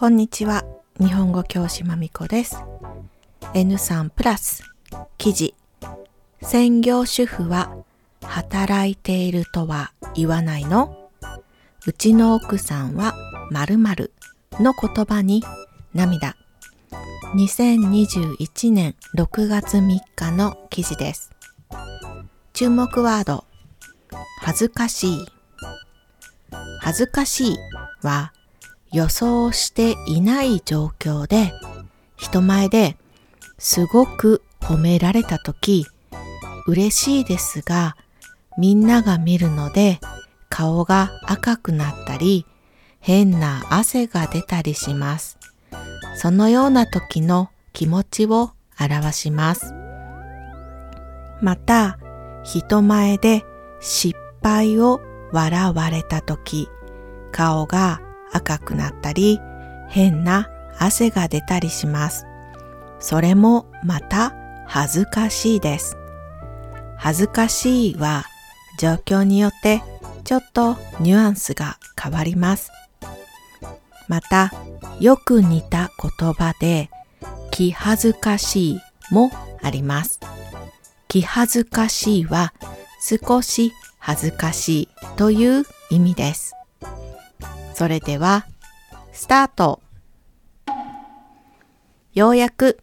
こんにちは。日本語教師まみこです。N3 プラス記事専業主婦は働いているとは言わないの？うちの奥さんは〇〇の言葉に涙。2021年6月3日の記事です。注目ワード恥ずかしい恥ずかしいは予想していない状況で人前ですごく褒められた時嬉しいですがみんなが見るので顔が赤くなったり変な汗が出たりします。そのような時の気持ちを表します。また人前で失敗を笑われた時顔が赤くなったり変な汗が出たりします。それもまた恥ずかしいです。恥ずかしいは状況によってちょっとニュアンスが変わります。またよく似た言葉で気恥ずかしいもあります。気恥ずかしいは少し恥ずかしいという意味です。それでは、スタートようやく、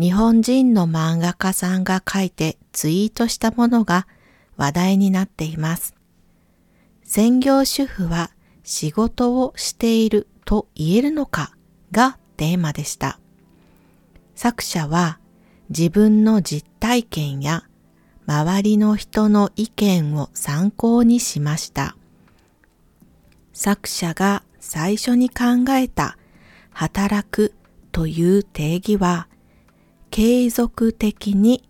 日本人の漫画家さんが書いてツイートしたものが話題になっています。専業主婦は仕事をしていると言えるのかがテーマでした。作者は自分の実体験や周りの人の意見を参考にしました。作者が最初に考えた働くという定義は継続的に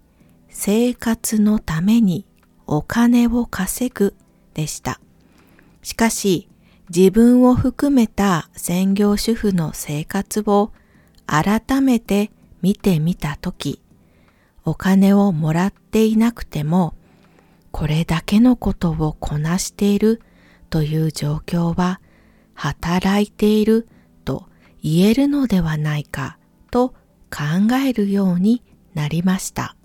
生活のためにお金を稼ぐでした。しかし自分を含めた専業主婦の生活を改めて見てみたとき、お金をもらっていなくてもこれだけのことをこなしているという状況は働いていると言えるのではないかと考えるようになりました。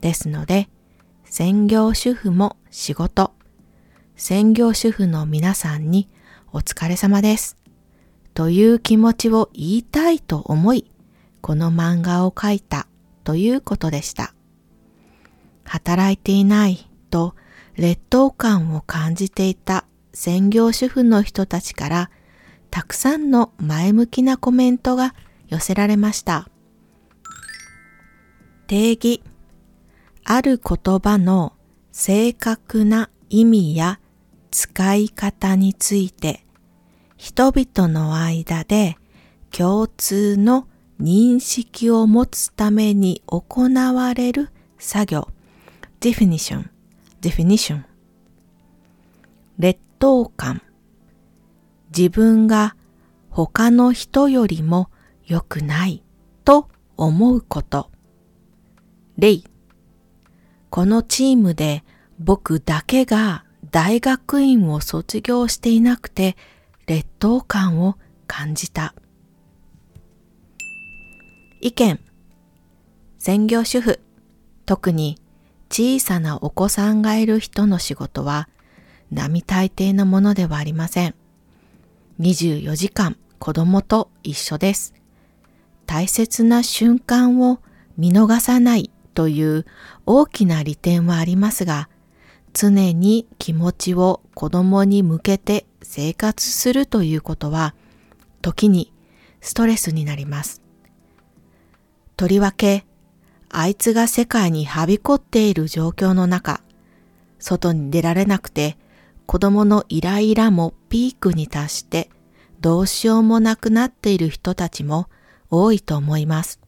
ですので、専業主婦も仕事、専業主婦の皆さんにお疲れ様です。という気持ちを言いたいと思い、この漫画を描いたということでした。働いていないと劣等感を感じていた専業主婦の人たちからたくさんの前向きなコメントが寄せられました。定義。ある言葉の正確な意味や使い方について人々の間で共通の認識を持つために行われる作業。Definition definition. 劣等感。自分が他の人よりも良くないと思うこと。例。このチームで僕だけが大学院を卒業していなくて劣等感を感じた。意見。専業主婦。特に小さなお子さんがいる人の仕事は並大抵のものではありません。24時間子供と一緒です。大切な瞬間を見逃さないという大きな利点はありますが、常に気持ちを子供に向けて生活するということは、時にストレスになります。とりわけ、あいつが世界にはびこっている状況の中、外に出られなくて子供のイライラもピークに達してどうしようもなくなっている人たちも多いと思います。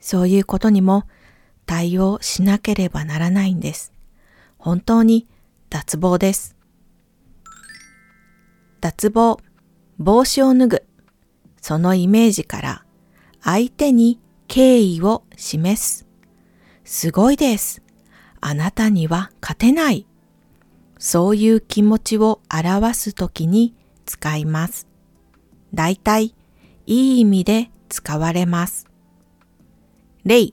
そういうことにも対応しなければならないんです。本当に脱帽です。脱帽、帽子を脱ぐ。そのイメージから相手に敬意を示す。すごいです。あなたには勝てない。そういう気持ちを表すときに使います。大体いい意味で使われます。例、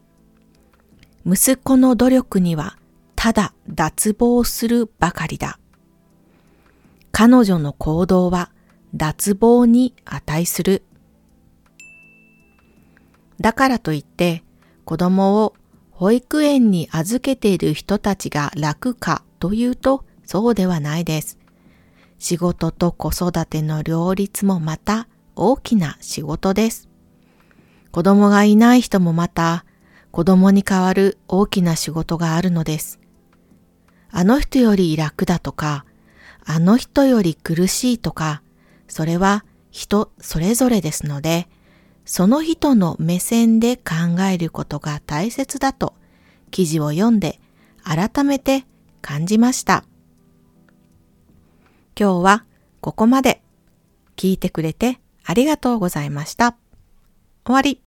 息子の努力にはただ脱帽するばかりだ。彼女の行動は脱帽に値する。だからといって子供を保育園に預けている人たちが楽かというとそうではないです。仕事と子育ての両立もまた大きな仕事です。子供がいない人もまた子供に代わる大きな仕事があるのです。あの人より楽だとか、あの人より苦しいとか、それは人それぞれですので、その人の目線で考えることが大切だと記事を読んで改めて感じました。今日はここまで聞いてくれてありがとうございました。終わり。